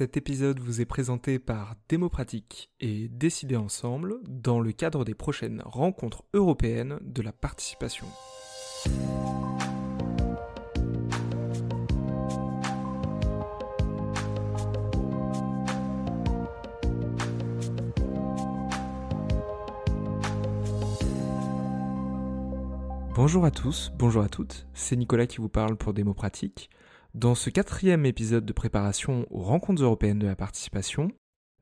Cet épisode vous est présenté par Démopratique et Décider ensemble dans le cadre des prochaines rencontres européennes de la participation. Bonjour à tous, bonjour à toutes, c'est Nicolas qui vous parle pour Démopratique. Dans ce quatrième épisode de préparation aux rencontres européennes de la participation,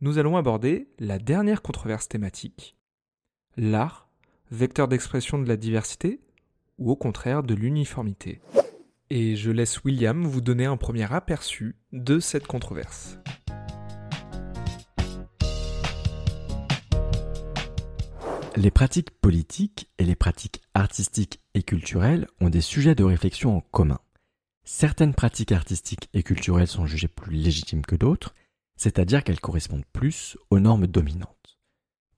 nous allons aborder la dernière controverse thématique. L'art, vecteur d'expression de la diversité ou au contraire de l'uniformité. Et je laisse William vous donner un premier aperçu de cette controverse. Les pratiques politiques et les pratiques artistiques et culturelles ont des sujets de réflexion en commun. Certaines pratiques artistiques et culturelles sont jugées plus légitimes que d'autres, c'est-à-dire qu'elles correspondent plus aux normes dominantes.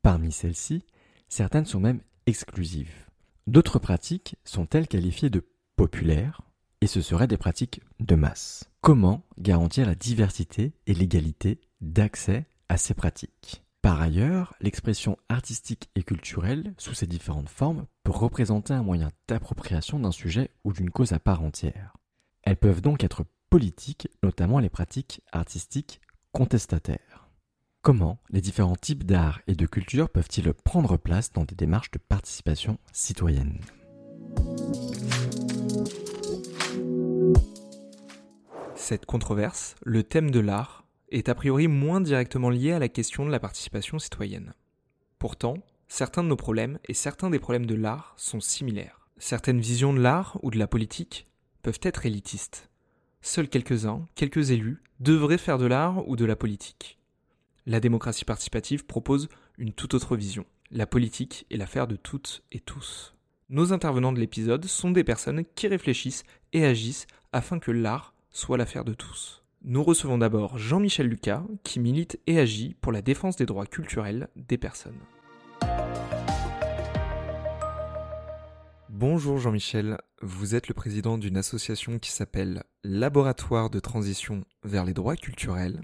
Parmi celles-ci, certaines sont même exclusives. D'autres pratiques sont-elles qualifiées de populaires, et ce seraient des pratiques de masse. Comment garantir la diversité et l'égalité d'accès à ces pratiques? Par ailleurs, l'expression artistique et culturelle, sous ses différentes formes, peut représenter un moyen d'appropriation d'un sujet ou d'une cause à part entière. Elles peuvent donc être politiques, notamment les pratiques artistiques contestataires. Comment les différents types d'art et de culture peuvent-ils prendre place dans des démarches de participation citoyenne? Cette controverse, le thème de l'art, est a priori moins directement lié à la question de la participation citoyenne. Pourtant, certains de nos problèmes et certains des problèmes de l'art sont similaires. Certaines visions de l'art ou de la politique peuvent être élitistes. Seuls quelques-uns, quelques élus, devraient faire de l'art ou de la politique. La démocratie participative propose une toute autre vision. La politique est l'affaire de toutes et tous. Nos intervenants de l'épisode sont des personnes qui réfléchissent et agissent afin que l'art soit l'affaire de tous. Nous recevons d'abord Jean-Michel Lucas, qui milite et agit pour la défense des droits culturels des personnes. Bonjour Jean-Michel, vous êtes le président d'une association qui s'appelle Laboratoire de transition vers les droits culturels.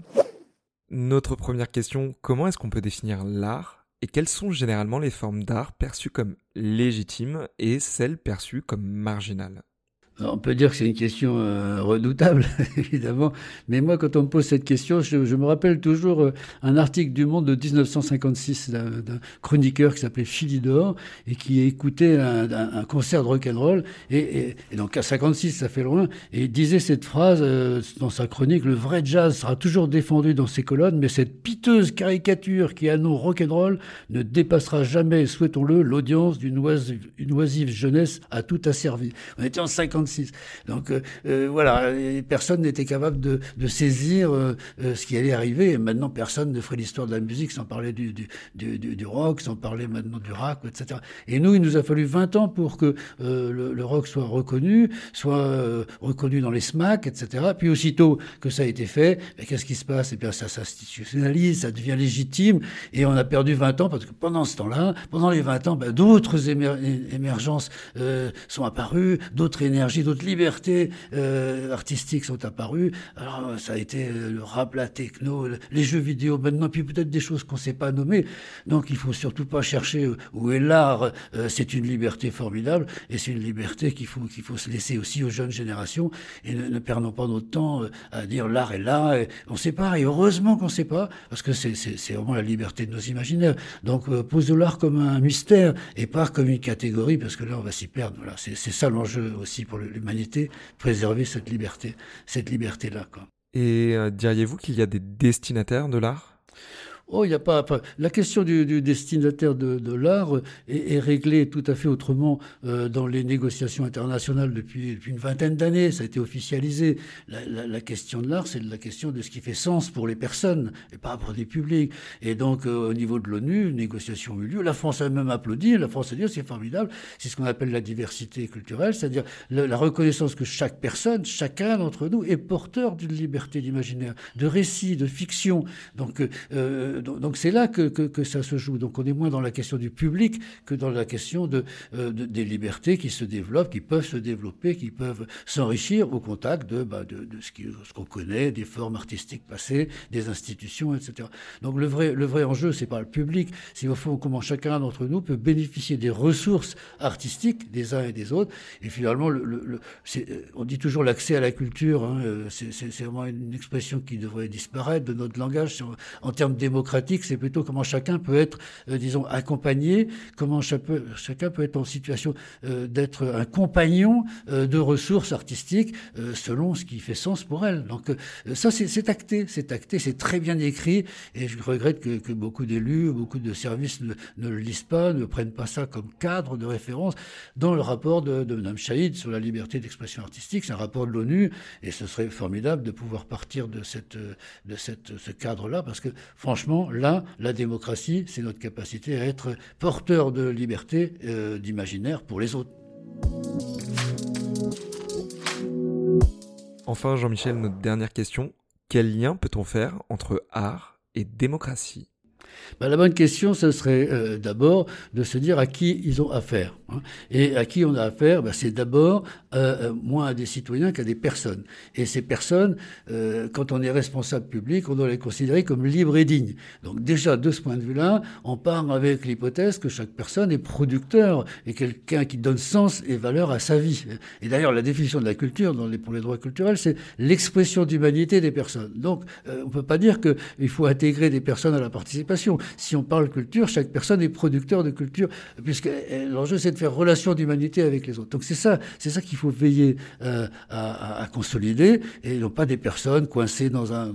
Notre première question, comment est-ce qu'on peut définir l'art et quelles sont généralement les formes d'art perçues comme légitimes et celles perçues comme marginales? On peut dire que c'est une question euh, redoutable, évidemment. Mais moi, quand on me pose cette question, je, me rappelle toujours euh, un article du Monde de 1956 d'un chroniqueur qui s'appelait Philidor et qui écoutait un, un, concert de rock'n'roll. Et, et, et, donc à 56, ça fait loin. Et il disait cette phrase euh, dans sa chronique le vrai jazz sera toujours défendu dans ses colonnes, mais cette piteuse caricature qui a nom rock'n'roll ne dépassera jamais, souhaitons-le, l'audience d'une oisive, oisive, jeunesse à tout asservi. On était en 56 donc euh, euh, voilà, personne n'était capable de, saisir euh, ce qui allait arriver. Et maintenant, personne ne ferait l'histoire de la musique sans parler du, rock, sans parler maintenant du rap, etc. Et nous, il nous a fallu 20 ans pour que le, rock soit reconnu, soit reconnu dans les SMAC, etc. Puis aussitôt que ça a été fait, ben, qu'est-ce qui se passe? Eh bien, ça s'institutionnalise, ça devient légitime. Et on a perdu 20 ans parce que pendant ce temps-là, pendant les 20 ans, ben, d'autres émergences sont apparues, d'autres énergies d'autres libertés euh, artistiques sont apparues. Alors ça a été euh, le rap, la techno, les jeux vidéo maintenant, puis peut-être des choses qu'on ne sait pas nommer. Donc il faut surtout pas chercher euh, où est l'art. c'est une liberté formidable et c'est une liberté qu'il faut qu'il faut se laisser aussi aux jeunes générations et ne, perdons pas notre temps à dire l'art est là. Et on ne sait pas et heureusement qu'on ne sait pas parce que c'est vraiment la liberté de nos imaginaires. Donc pose l'art comme un mystère et pas comme une catégorie parce que là on va s'y perdre. Voilà, c'est ça l'enjeu aussi pour le l'humanité, préserver cette liberté, cette liberté-là. Et euh, diriez-vous qu'il y a des destinataires de l'art? Oh, il n'y a pas. la question du, du destinataire de, de l'art est, est, réglée tout à fait autrement euh, dans les négociations internationales depuis, depuis une vingtaine d'années. Ça a été officialisé. La, la, la question de l'art, c'est la question de ce qui fait sens pour les personnes et pas pour des publics. Et donc, euh, au niveau de l'ONU, une négociation a eu lieu. La France a même applaudi. La France a dit oh, c'est formidable. C'est ce qu'on appelle la diversité culturelle, c'est-à-dire la, reconnaissance que chaque personne, chacun d'entre nous, est porteur d'une liberté d'imaginaire, de récit, de fiction. Donc, euh, donc c'est là que, ça se joue. Donc on est moins dans la question du public que dans la question de, des libertés qui se développent, qui peuvent se développer, qui peuvent s'enrichir au contact de, bah, ce qu'on connaît, des formes artistiques passées, des institutions, etc. Donc le vrai, le vrai enjeu, c'est pas le public, c'est au fond comment chacun d'entre nous peut bénéficier des ressources artistiques des uns et des autres. Et finalement, le, le, on dit toujours l'accès à la culture, hein, c'est vraiment une expression qui devrait disparaître de notre langage. En termes démocratiques, c'est plutôt comment chacun peut être, euh, disons, accompagné, comment chacun peut être en situation euh, d'être un compagnon euh, de ressources artistiques selon ce qui fait sens pour elle. Donc ça, c'est acté, c'est acté, c'est très bien écrit, et je regrette que, que beaucoup d'élus, beaucoup de services ne, le lisent pas, ne prennent pas ça comme cadre de référence dans le rapport de, de Mme Chaïd sur la liberté d'expression artistique. C'est un rapport de l'ONU, et ce serait formidable de pouvoir partir de, cette, de cette, ce cadre-là, parce que franchement, là, la démocratie, c'est notre capacité à être porteur de liberté, euh, d'imaginaire pour les autres. Enfin, Jean-Michel, notre dernière question. Quel lien peut-on faire entre art et démocratie? Ben, La bonne question, ce serait euh, d'abord de se dire à qui ils ont affaire. Hein. Et à qui on a affaire ben, C'est d'abord euh, euh, moins à des citoyens qu'à des personnes. Et ces personnes, quand on est responsable public, on doit les considérer comme libres et dignes. Donc déjà, de ce point de vue-là, on part avec l'hypothèse que chaque personne est producteur et quelqu'un qui donne sens et valeur à sa vie. Et d'ailleurs, la définition de la culture pour les droits culturels, c'est l'expression d'humanité des personnes. Donc, on ne peut pas dire qu'il faut intégrer des personnes à la participation. Si on parle culture, chaque personne est producteur de culture, puisque euh, l'enjeu c'est de faire relation d'humanité avec les autres. Donc c'est ça, c'est ça qu'il faut veiller euh, à, consolider, et non pas des personnes coincées dans un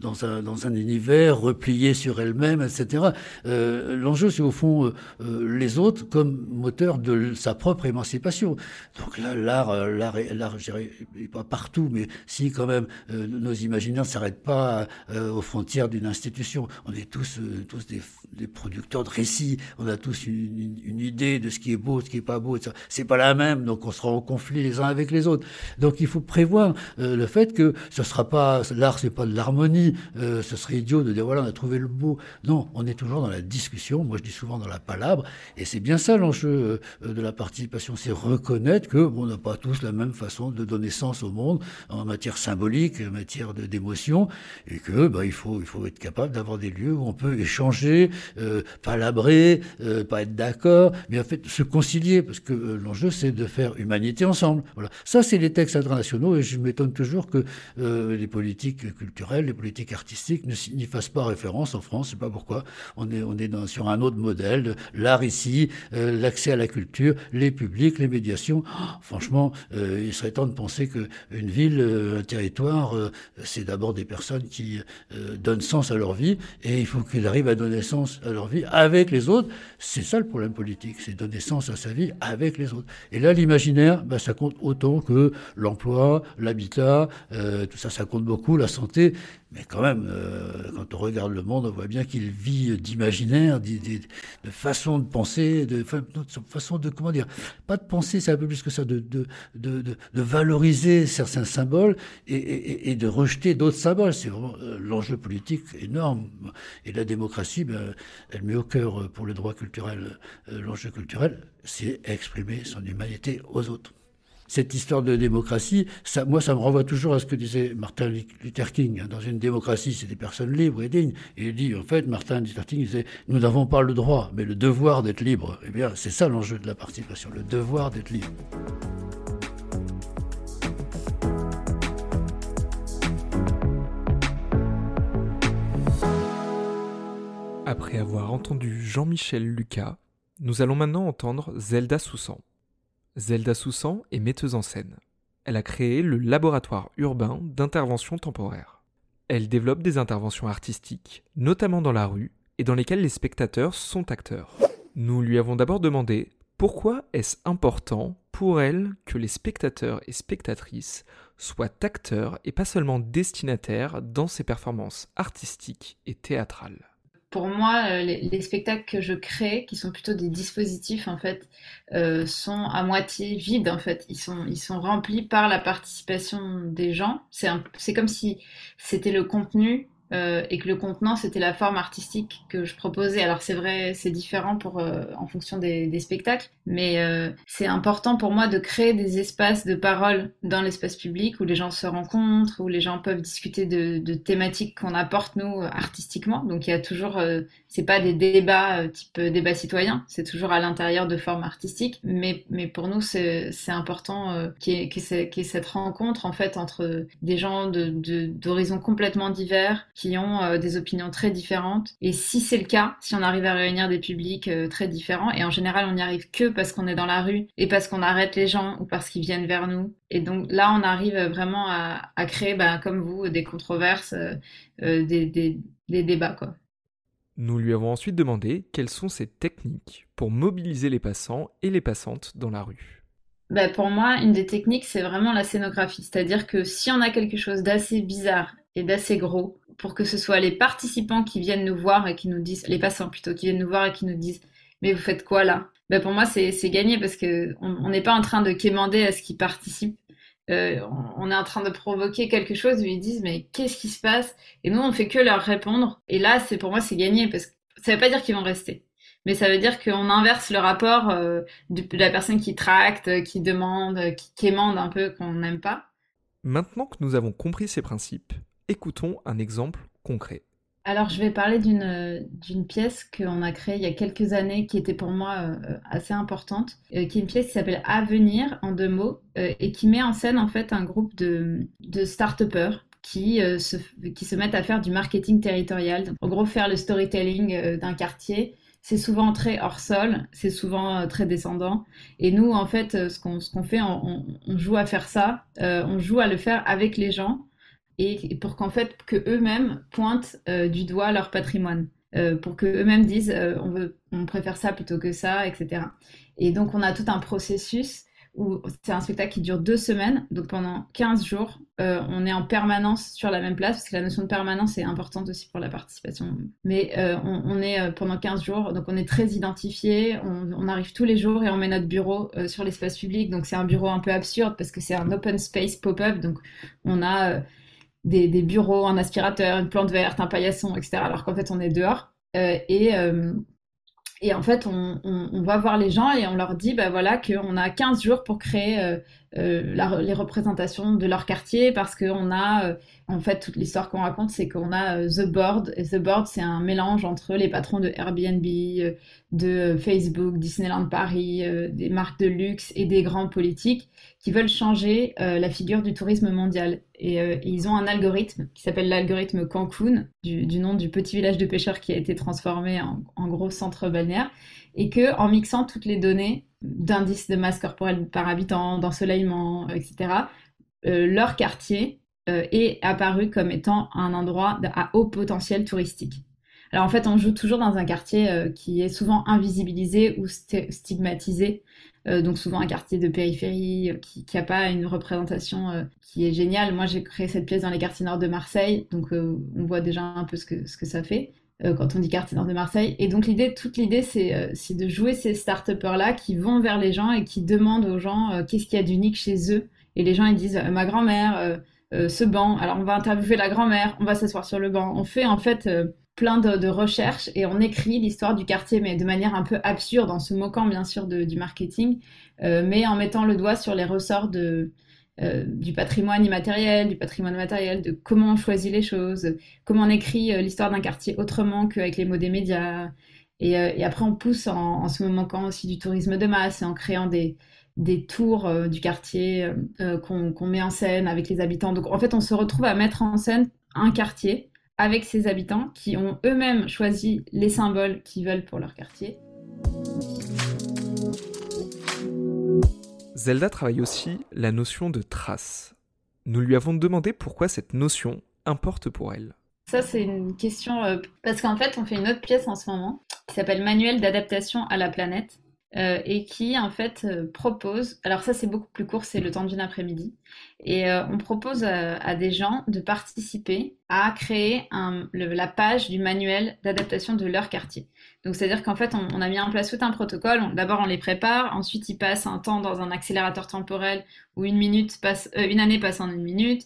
dans, un dans un univers replié sur elles-mêmes, etc. Euh, l'enjeu c'est au fond euh, les autres comme moteur de sa propre émancipation. Donc là, l'art, l'art, l'art, pas partout, mais si quand même nos imaginaires ne s'arrêtent pas aux frontières d'une institution. On est tous tous des, producteurs de récits, on a tous une, idée de ce qui est beau, ce qui est pas beau, c'est pas la même, donc on sera en conflit les uns avec les autres. Donc il faut prévoir euh, le fait que ce sera pas l'art, c'est pas de l'harmonie, euh, ce serait idiot de dire voilà on a trouvé le beau. Non, on est toujours dans la discussion. Moi je dis souvent dans la palabre, et c'est bien ça l'enjeu euh, de la participation, c'est reconnaître que bon, on n'a pas tous la même façon de donner sens au monde en matière symbolique, en matière d'émotion, et que bah, il faut il faut être capable d'avoir des lieux où on peut échanger changer, euh, palabrer, euh, pas être d'accord, mais en fait se concilier, parce que euh, l'enjeu c'est de faire humanité ensemble. Voilà. Ça c'est les textes internationaux et je m'étonne toujours que euh, les politiques culturelles, les politiques artistiques n'y fassent pas référence en France. Je sais pas pourquoi. On est on est sur un autre modèle, l'art ici, l'accès à la culture, les publics, les médiations. Oh, franchement, il serait temps de penser que une ville, un territoire, c'est d'abord des personnes qui donnent sens à leur vie et il faut qu'ils arrivent à donner sens à leur vie avec les autres. C'est ça le problème politique, c'est donner sens à sa vie avec les autres. Et là, l'imaginaire, ben, ça compte autant que l'emploi, l'habitat, euh, tout ça, ça compte beaucoup, la santé. Mais quand même, euh, quand on regarde le monde, on voit bien qu'il vit d'imaginaire, de, façon de penser, de, façon de, comment dire, pas de penser, c'est un peu plus que ça, de, valoriser certains symboles et, et, et de rejeter d'autres symboles. C'est vraiment euh, l'enjeu politique énorme. Et la démocratie, ben, elle met au cœur euh, pour le droit culturel, l'enjeu culturel, c'est exprimer son humanité aux autres cette histoire de démocratie, moi, ça me renvoie toujours à ce que disait Martin Luther King. Hein. Dans une démocratie, c'est des personnes libres et dignes. Et il dit, en fait, Martin Luther King disait, nous n'avons pas le droit, mais le devoir d'être libre. Eh bien, c'est ça l'enjeu de la participation, le devoir d'être libre. Après avoir entendu Jean-Michel Lucas, nous allons maintenant entendre Zelda Soussan. Zelda Soussan est metteuse en scène. Elle a créé le laboratoire urbain d'intervention temporaire. Elle développe des interventions artistiques, notamment dans la rue, et dans lesquelles les spectateurs sont acteurs. Nous lui avons d'abord demandé pourquoi est-ce important pour elle que les spectateurs et spectatrices soient acteurs et pas seulement destinataires dans ses performances artistiques et théâtrales pour moi, euh, les, spectacles que je crée, qui sont plutôt des dispositifs, en fait, euh, sont à moitié vides, en fait. Ils sont, ils sont remplis par la participation des gens. C'est comme si c'était le contenu euh, et que le contenant c'était la forme artistique que je proposais. Alors c'est vrai, c'est différent pour euh, en fonction des, des spectacles, mais euh, c'est important pour moi de créer des espaces de parole dans l'espace public où les gens se rencontrent, où les gens peuvent discuter de, de thématiques qu'on apporte nous artistiquement. Donc il y a toujours, c'est pas des débats type débat citoyen, c'est toujours à l'intérieur de formes artistiques, mais mais pour nous c'est c'est important qu'il y, qu qu ait cette rencontre en fait entre des gens de d'horizons complètement divers qui ont euh, des opinions très différentes. Et si c'est le cas, si on arrive à réunir des publics euh, très différents, et en général on n'y arrive que parce qu'on est dans la rue et parce qu'on arrête les gens ou parce qu'ils viennent vers nous. Et donc là, on arrive vraiment à, à créer, bah, comme vous, des controverses, euh, des, des, des débats, quoi. Nous lui avons ensuite demandé quelles sont ses techniques pour mobiliser les passants et les passantes dans la rue. Bah pour moi, une des techniques, c'est vraiment la scénographie. C'est-à-dire que si on a quelque chose d'assez bizarre et d'assez gros, pour que ce soit les participants qui viennent nous voir et qui nous disent, les passants plutôt, qui viennent nous voir et qui nous disent, mais vous faites quoi là? Ben Pour moi, c'est gagné parce que on n'est pas en train de quémander à ce qu'ils participent. Euh, on est en train de provoquer quelque chose où ils disent mais qu'est-ce qui se passe? Et nous, on fait que leur répondre. Et là, c'est pour moi, c'est gagné parce que ça veut pas dire qu'ils vont rester. Mais ça veut dire qu'on inverse le rapport euh, de la personne qui tracte, qui demande, qui quémande un peu qu'on n'aime pas. Maintenant que nous avons compris ces principes, Écoutons un exemple concret. Alors, je vais parler d'une pièce qu'on a créée il y a quelques années qui était pour moi euh, assez importante, euh, qui est une pièce qui s'appelle Avenir en deux mots euh, et qui met en scène en fait un groupe de, de start-upers qui, se, mettent à faire du marketing territorial. en gros, faire le storytelling d'un quartier. C'est souvent très hors sol, c'est souvent très descendant. Et nous, en fait, ce qu'on fait, on, joue à faire ça, on joue à le faire avec les gens et pour qu'en fait que eux-mêmes pointent euh, du doigt leur patrimoine, euh, pour que eux-mêmes disent euh, on veut, on préfère ça plutôt que ça, etc. Et donc on a tout un processus où c'est un spectacle qui dure deux semaines, donc pendant 15 jours, on est en permanence sur la même place, parce que la notion de permanence est importante aussi pour la participation. Mais on, est pendant 15 jours, donc on est très identifié, on, arrive tous les jours et on met notre bureau sur l'espace public, donc c'est un bureau un peu absurde parce que c'est un open space pop-up, donc on a des, bureaux, un aspirateur, une plante verte, un paillasson, etc. Alors qu'en fait, on est dehors. Euh, et, euh, et en fait, on, on, on, va voir les gens et on leur dit, bah voilà, qu'on a 15 jours pour créer euh, les représentations de leur quartier parce qu'on a, euh, en fait, toute l'histoire qu'on raconte, c'est qu'on a euh, The Board. The Board, c'est un mélange entre les patrons de Airbnb, de Facebook, Disneyland Paris, des marques de luxe et des grands politiques qui veulent changer la figure du tourisme mondial. Et, ils ont un algorithme qui s'appelle l'algorithme Cancun, du, nom du petit village de pêcheurs qui a été transformé en gros centre balnéaire. Et que, en mixant toutes les données d'indices de masse corporelle par habitant, d'ensoleillement, euh, etc., euh, leur quartier euh, est apparu comme étant un endroit à haut potentiel touristique. Alors en fait, on joue toujours dans un quartier qui est souvent invisibilisé ou st stigmatisé, donc souvent un quartier de périphérie qui n'a pas une représentation qui est géniale. Moi, j'ai créé cette pièce dans les quartiers nord de Marseille, donc on voit déjà un peu ce que ça fait. Euh, quand on dit quartier nord de Marseille. Et donc l'idée, toute l'idée, c'est euh, de jouer ces start-upers-là qui vont vers les gens et qui demandent aux gens euh, qu'est-ce qu'il y a d'unique chez eux. Et les gens, ils disent ma grand-mère, ce banc. Alors on va interviewer la grand-mère, on va s'asseoir sur le banc. On fait en fait plein de, recherches et on écrit l'histoire du quartier, mais de manière un peu absurde, en se moquant bien sûr du marketing, mais en mettant le doigt sur les ressorts de euh, du patrimoine immatériel, du patrimoine matériel, de comment on choisit les choses, comment on écrit euh, l'histoire d'un quartier autrement qu'avec les mots des médias. Et, euh, après, on pousse en, se moquant aussi du tourisme de masse et en créant des, des tours du quartier qu'on qu met en scène avec les habitants. Donc en fait, on se retrouve à mettre en scène un quartier avec ses habitants qui ont eux-mêmes choisi les symboles qu'ils veulent pour leur quartier. Zelda travaille aussi la notion de trace. Nous lui avons demandé pourquoi cette notion importe pour elle. Ça, c'est une question euh, parce qu'en fait, on fait une autre pièce en ce moment qui s'appelle Manuel d'adaptation à la planète. Euh, et qui en fait euh, propose, alors ça c'est beaucoup plus court, c'est le temps d'une après-midi, et euh, on propose à, des gens de participer à créer la page du manuel d'adaptation de leur quartier. Donc c'est-à-dire qu'en fait on, a mis en place tout un protocole, d'abord on les prépare, ensuite ils passent un temps dans un accélérateur temporel où une, minute passe, une année passe en une minute,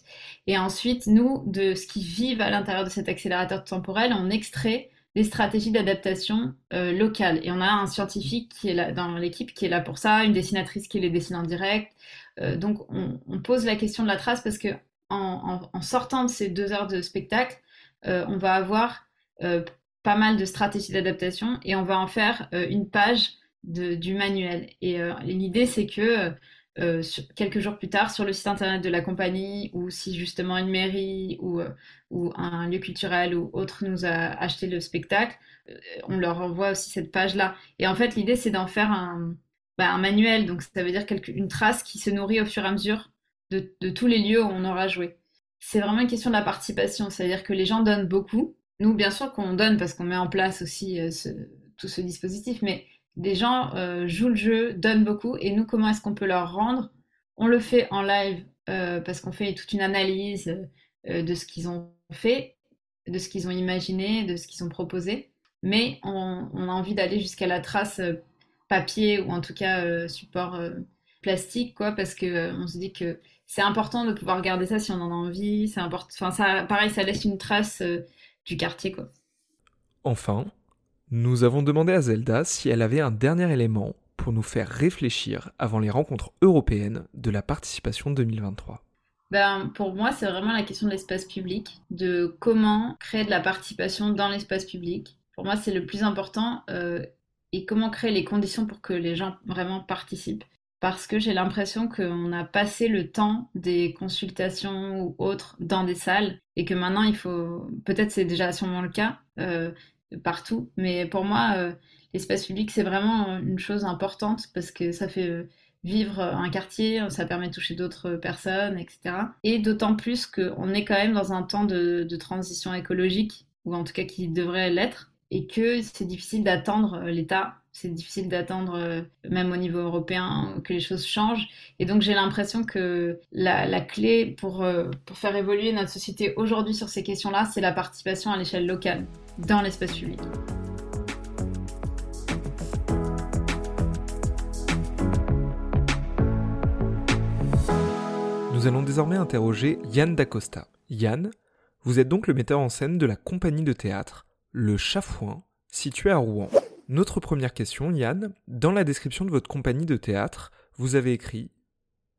et ensuite nous, de ce qu'ils vivent à l'intérieur de cet accélérateur temporel, on extrait des stratégies d'adaptation euh, locales. Et on a un scientifique qui est là dans l'équipe qui est là pour ça, une dessinatrice qui les dessine en direct. Euh, donc on, pose la question de la trace parce que en, sortant de ces deux heures de spectacle, euh, on va avoir pas mal de stratégies d'adaptation et on va en faire une page du manuel. Et l'idée c'est que euh, quelques jours plus tard sur le site internet de la compagnie ou si justement une mairie ou, euh, ou un lieu culturel ou autre nous a acheté le spectacle, euh, on leur envoie aussi cette page-là. Et en fait, l'idée, c'est d'en faire un, bah, un, manuel. Donc, ça veut dire quelque, une trace qui se nourrit au fur et à mesure de, de tous les lieux où on aura joué. C'est vraiment une question de la participation. C'est-à-dire que les gens donnent beaucoup. Nous, bien sûr qu'on donne parce qu'on met en place aussi ce, tout ce dispositif, mais des gens euh, jouent le jeu, donnent beaucoup, et nous, comment est-ce qu'on peut leur rendre? On le fait en live euh, parce qu'on fait toute une analyse euh, de ce qu'ils ont fait, de ce qu'ils ont imaginé, de ce qu'ils ont proposé, mais on, a envie d'aller jusqu'à la trace papier ou en tout cas support plastique, quoi, parce que on se dit que c'est important de pouvoir garder ça si on en a envie. C'est important. Enfin, ça, pareil, ça laisse une trace du quartier, quoi. Enfin, nous avons demandé à Zelda si elle avait un dernier élément pour nous faire réfléchir avant les rencontres européennes de la participation 2023. Ben, pour moi, c'est vraiment la question de l'espace public, de comment créer de la participation dans l'espace public. Pour moi, c'est le plus important euh, et comment créer les conditions pour que les gens vraiment participent. Parce que j'ai l'impression qu'on a passé le temps des consultations ou autres dans des salles et que maintenant il faut, peut-être c'est déjà sûrement le cas, euh, partout. Mais pour moi, euh, l'espace public, c'est vraiment une chose importante parce que ça fait euh, vivre un quartier, ça permet de toucher d'autres personnes, etc. Et d'autant plus qu'on est quand même dans un temps de, transition écologique, ou en tout cas qui devrait l'être, et que c'est difficile d'attendre euh, l'État, c'est difficile d'attendre même au niveau européen que les choses changent. Et donc j'ai l'impression que la, clé pour, pour faire évoluer notre société aujourd'hui sur ces questions-là, c'est la participation à l'échelle locale dans l'espace public. Nous allons désormais interroger Yann Dacosta. Yann, vous êtes donc le metteur en scène de la compagnie de théâtre Le Chafouin, située à Rouen. Notre première question, Yann, dans la description de votre compagnie de théâtre, vous avez écrit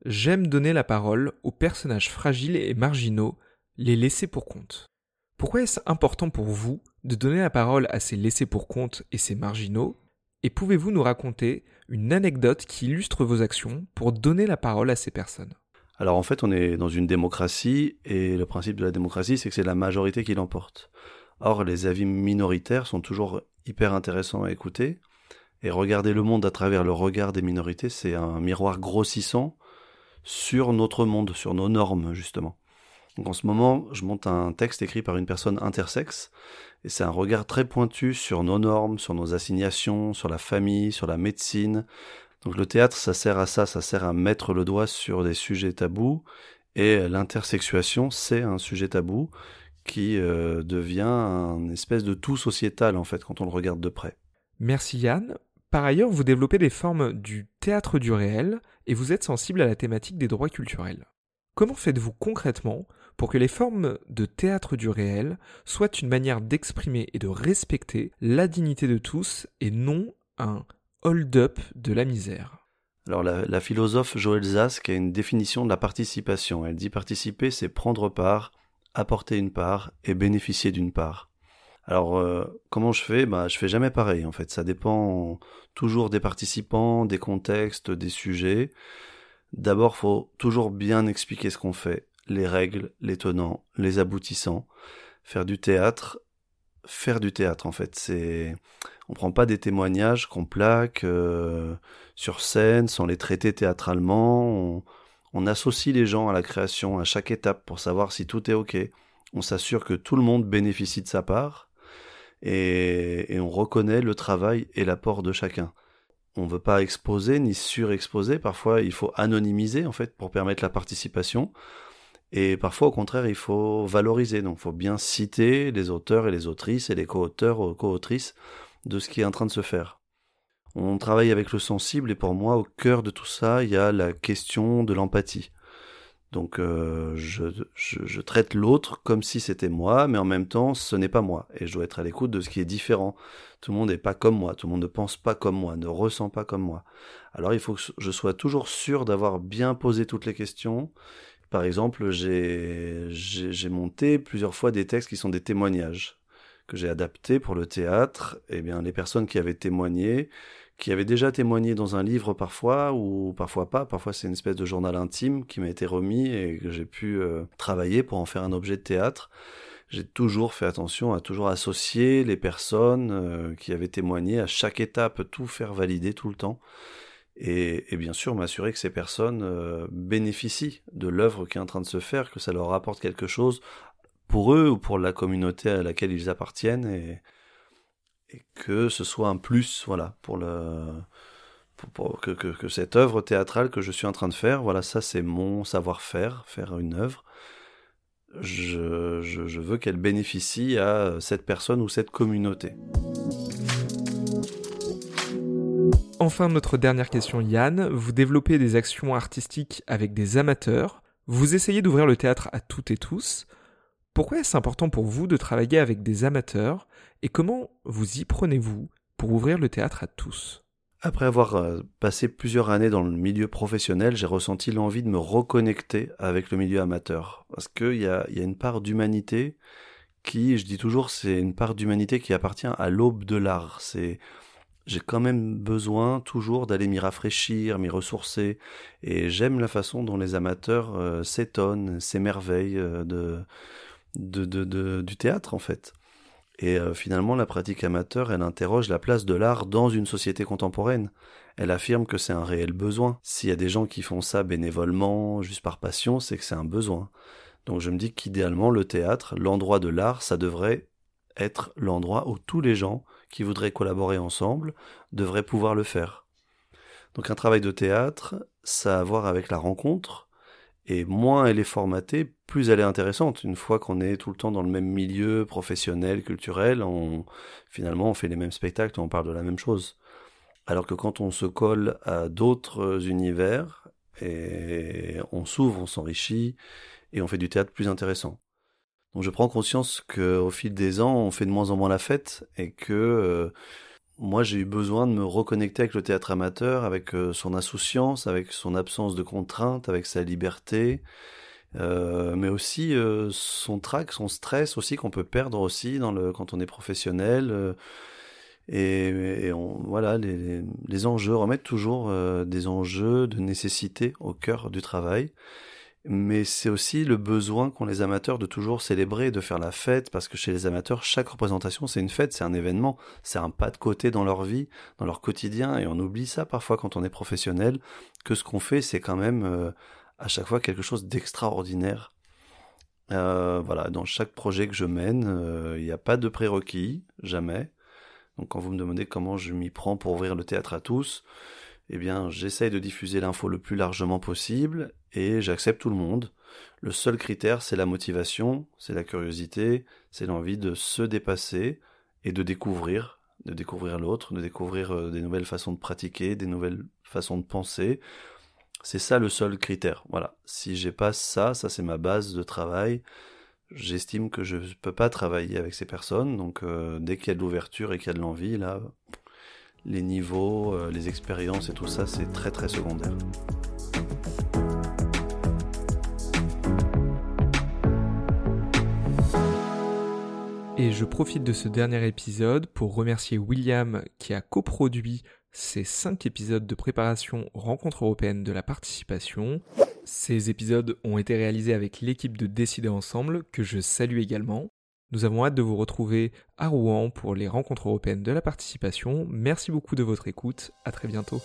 J'aime donner la parole aux personnages fragiles et marginaux, les laisser pour compte. Pourquoi est-ce important pour vous de donner la parole à ces laissés pour compte et ces marginaux? Et pouvez-vous nous raconter une anecdote qui illustre vos actions pour donner la parole à ces personnes? Alors en fait, on est dans une démocratie et le principe de la démocratie, c'est que c'est la majorité qui l'emporte. Or, les avis minoritaires sont toujours hyper intéressants à écouter. Et regarder le monde à travers le regard des minorités, c'est un miroir grossissant sur notre monde, sur nos normes, justement. Donc en ce moment, je monte un texte écrit par une personne intersexe, et c'est un regard très pointu sur nos normes, sur nos assignations, sur la famille, sur la médecine. Donc le théâtre, ça sert à ça, ça sert à mettre le doigt sur des sujets tabous, et l'intersexuation, c'est un sujet tabou qui euh, devient un espèce de tout sociétal en fait quand on le regarde de près. Merci Yann. Par ailleurs, vous développez des formes du théâtre du réel et vous êtes sensible à la thématique des droits culturels. Comment faites-vous concrètement pour que les formes de théâtre du réel soient une manière d'exprimer et de respecter la dignité de tous et non un hold-up de la misère? Alors la, philosophe Joël Zask a une définition de la participation. Elle dit participer, c'est prendre part, apporter une part et bénéficier d'une part. Alors euh, comment je fais? Bah je fais jamais pareil en fait. Ça dépend toujours des participants, des contextes, des sujets. D'abord, faut toujours bien expliquer ce qu'on fait les règles, les tenants, les aboutissants. Faire du théâtre, faire du théâtre en fait, c'est on prend pas des témoignages qu'on plaque euh, sur scène sans les traiter théâtralement. Associe les gens à la création à chaque étape pour savoir si tout est ok. On s'assure que tout le monde bénéficie de sa part et, on reconnaît le travail et l'apport de chacun. on veut pas exposer ni surexposer. Parfois, il faut anonymiser en fait pour permettre la participation. Et parfois, au contraire, il faut valoriser. Donc, il faut bien citer les auteurs et les autrices et les co-auteurs ou co-autrices de ce qui est en train de se faire. On travaille avec le sensible et pour moi, au cœur de tout ça, il y a la question de l'empathie. Donc euh, je, je, traite l'autre comme si c'était moi, mais en même temps, ce n'est pas moi. Et je dois être à l'écoute de ce qui est différent. Tout le monde n'est pas comme moi, tout le monde ne pense pas comme moi, ne ressent pas comme moi. Alors il faut que je sois toujours sûr d'avoir bien posé toutes les questions. Par exemple, j'ai monté plusieurs fois des textes qui sont des témoignages que j'ai adaptés pour le théâtre. Eh bien, les personnes qui avaient témoigné, qui avait déjà témoigné dans un livre parfois, ou parfois pas. Parfois c'est une espèce de journal intime qui m'a été remis et que j'ai pu euh, travailler pour en faire un objet de théâtre. J'ai toujours fait attention à toujours associer les personnes euh, qui avaient témoigné à chaque étape, tout faire valider tout le temps. Et, bien sûr m'assurer que ces personnes euh, bénéficient de l'œuvre qui est en train de se faire, que ça leur apporte quelque chose pour eux ou pour la communauté à laquelle ils appartiennent. Et que ce soit un plus, voilà, pour le pour, que, cette œuvre théâtrale que je suis en train de faire, voilà, ça c'est mon savoir-faire, faire une œuvre. Je, je veux qu'elle bénéficie à cette personne ou cette communauté. Enfin, notre dernière question, Yann. Vous développez des actions artistiques avec des amateurs. Vous essayez d'ouvrir le théâtre à toutes et tous. Pourquoi est-ce important pour vous de travailler avec des amateurs et comment vous y prenez-vous pour ouvrir le théâtre à tous? Après avoir euh, passé plusieurs années dans le milieu professionnel, j'ai ressenti l'envie de me reconnecter avec le milieu amateur. Parce qu'il y a, y a une part d'humanité qui, je dis toujours, c'est une part d'humanité qui appartient à l'aube de l'art. J'ai quand même besoin toujours d'aller m'y rafraîchir, m'y ressourcer, et j'aime la façon dont les amateurs euh, s'étonnent, s'émerveillent euh, de, de, du théâtre en fait. Et euh, finalement, la pratique amateur, elle interroge la place de l'art dans une société contemporaine. Elle affirme que c'est un réel besoin. S'il y a des gens qui font ça bénévolement, juste par passion, c'est que c'est un besoin. Donc je me dis qu'idéalement, le théâtre, l'endroit de l'art, ça devrait être l'endroit où tous les gens qui voudraient collaborer ensemble devraient pouvoir le faire. Donc un travail de théâtre, ça a à voir avec la rencontre, et moins elle est formatée, plus elle est intéressante. Une fois qu'on est tout le temps dans le même milieu professionnel, culturel, on, finalement on fait les mêmes spectacles, on parle de la même chose. Alors que quand on se colle à d'autres univers, et on s'ouvre, on s'enrichit, et on fait du théâtre plus intéressant. Donc je prends conscience qu'au fil des ans, on fait de moins en moins la fête, et que euh, moi j'ai eu besoin de me reconnecter avec le théâtre amateur, avec euh, son insouciance, avec son absence de contraintes, avec sa liberté, euh, mais aussi euh, son trac, son stress aussi qu'on peut perdre aussi dans le quand on est professionnel. et, on, voilà, les, les, enjeux, remettre toujours des enjeux de nécessité au cœur du travail mais c'est aussi le besoin qu'ont les amateurs de toujours célébrer, de faire la fête, parce que chez les amateurs, chaque représentation, c'est une fête, c'est un événement, c'est un pas de côté dans leur vie, dans leur quotidien, et on oublie ça parfois quand on est professionnel, que ce qu'on fait, c'est quand même euh, à chaque fois quelque chose d'extraordinaire. Euh, voilà, dans chaque projet que je mène, euh, il n'y a pas de prérequis, jamais. Donc quand vous me demandez comment je m'y prends pour ouvrir le théâtre à tous, eh bien, j'essaye de diffuser l'info le plus largement possible et j'accepte tout le monde. Le seul critère, c'est la motivation, c'est la curiosité, c'est l'envie de se dépasser et de découvrir, de découvrir l'autre, de découvrir euh, des nouvelles façons de pratiquer, des nouvelles façons de penser. C'est ça le seul critère. Voilà. Si j'ai pas ça, ça c'est ma base de travail. J'estime que je ne peux pas travailler avec ces personnes. Donc euh, dès qu'il y a de l'ouverture et qu'il y a de l'envie, là, les niveaux, euh, les expériences et tout ça, c'est très très secondaire. Et je profite de ce dernier épisode pour remercier William qui a coproduit ces 5 épisodes de préparation rencontre européenne de la participation. Ces épisodes ont été réalisés avec l'équipe de Décider Ensemble, que je salue également. Nous avons hâte de vous retrouver à Rouen pour les rencontres européennes de la participation. Merci beaucoup de votre écoute. À très bientôt.